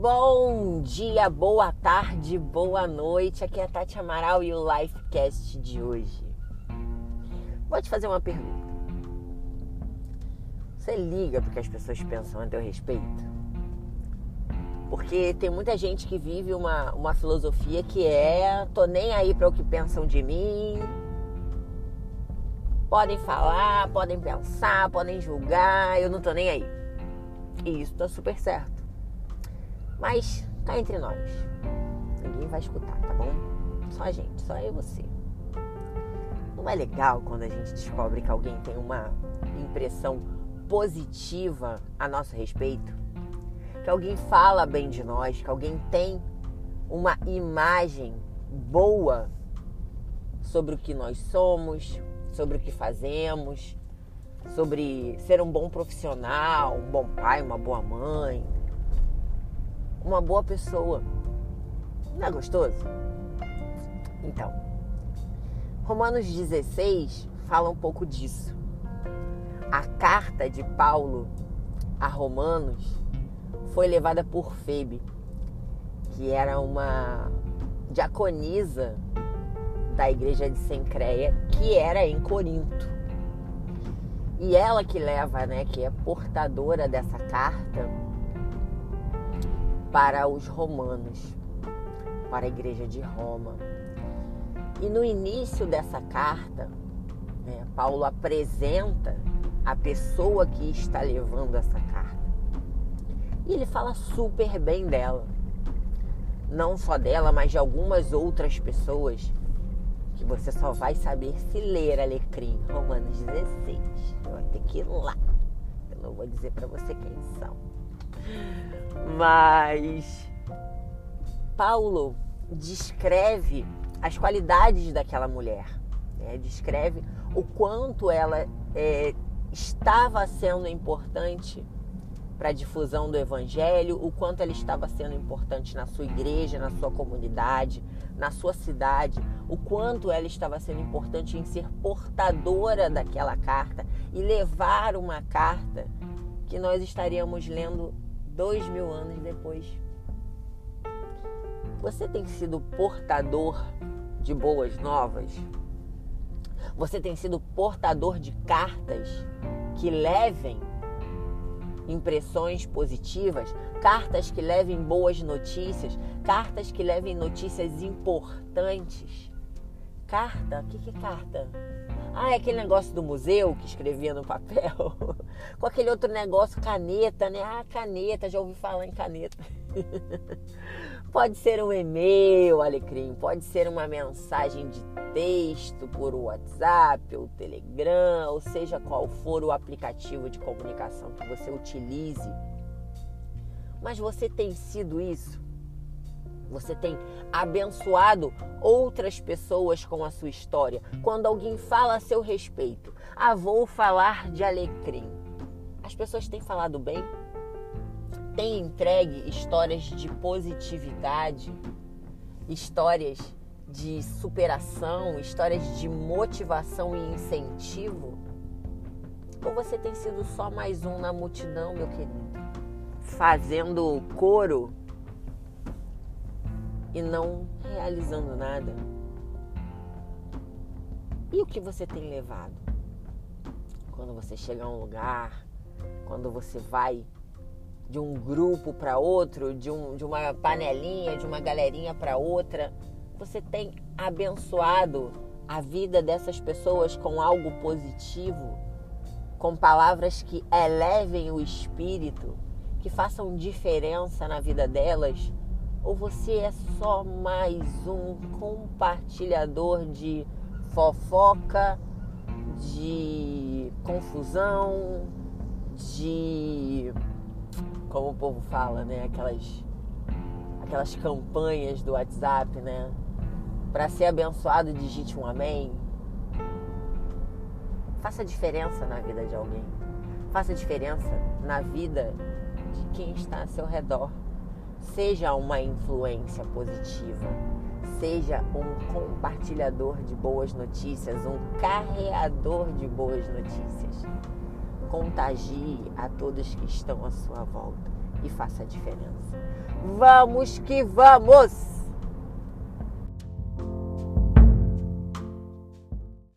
Bom dia, boa tarde, boa noite. Aqui é a Tati Amaral e o Lifecast de hoje. Vou te fazer uma pergunta. Você liga porque as pessoas pensam a teu respeito? Porque tem muita gente que vive uma, uma filosofia que é tô nem aí para o que pensam de mim. Podem falar, podem pensar, podem julgar, eu não tô nem aí. E isso tá super certo. Mas cá entre nós. Ninguém vai escutar, tá bom? Só a gente, só eu e você. Não é legal quando a gente descobre que alguém tem uma impressão positiva a nosso respeito? Que alguém fala bem de nós, que alguém tem uma imagem boa sobre o que nós somos, sobre o que fazemos, sobre ser um bom profissional, um bom pai, uma boa mãe, uma boa pessoa. Não é gostoso? Então, Romanos 16 fala um pouco disso. A carta de Paulo a Romanos foi levada por Febe, que era uma diaconisa da igreja de Sencreia, que era em Corinto. E ela que leva, né, que é portadora dessa carta, para os romanos, para a igreja de Roma. E no início dessa carta, né, Paulo apresenta a pessoa que está levando essa carta. E ele fala super bem dela. Não só dela, mas de algumas outras pessoas que você só vai saber se ler Alecrim, Romanos 16. Você vai ter que ir lá. Eu não vou dizer para você quem são. Mas Paulo descreve as qualidades daquela mulher, né? descreve o quanto ela é, estava sendo importante para a difusão do evangelho, o quanto ela estava sendo importante na sua igreja, na sua comunidade, na sua cidade, o quanto ela estava sendo importante em ser portadora daquela carta e levar uma carta que nós estaríamos lendo dois mil anos depois. Você tem sido portador de boas novas? Você tem sido portador de cartas que levem impressões positivas, cartas que levem boas notícias, cartas que levem notícias importantes. Carta? O que é carta? Ah, é aquele negócio do museu que escrevia no papel. Com aquele outro negócio, caneta, né? Ah, caneta, já ouvi falar em caneta. pode ser um e-mail, Alecrim, pode ser uma mensagem de texto por WhatsApp ou Telegram, ou seja qual for o aplicativo de comunicação que você utilize. Mas você tem sido isso? Você tem abençoado outras pessoas com a sua história. Quando alguém fala a seu respeito, ah, vou falar de alecrim. As pessoas têm falado bem? Têm entregue histórias de positividade, histórias de superação, histórias de motivação e incentivo? Ou você tem sido só mais um na multidão, meu querido? Fazendo coro e não realizando nada? E o que você tem levado? Quando você chega a um lugar, quando você vai de um grupo para outro, de, um, de uma panelinha, de uma galerinha para outra, você tem abençoado a vida dessas pessoas com algo positivo, com palavras que elevem o espírito, que façam diferença na vida delas ou você é só mais um compartilhador de fofoca, de confusão, de como o povo fala, né, aquelas aquelas campanhas do WhatsApp, né? Para ser abençoado, digite um amém. Faça diferença na vida de alguém. Faça diferença na vida de quem está ao seu redor. Seja uma influência positiva, seja um compartilhador de boas notícias, um carreador de boas notícias. Contagie a todos que estão à sua volta. e faça a diferença. Vamos que vamos!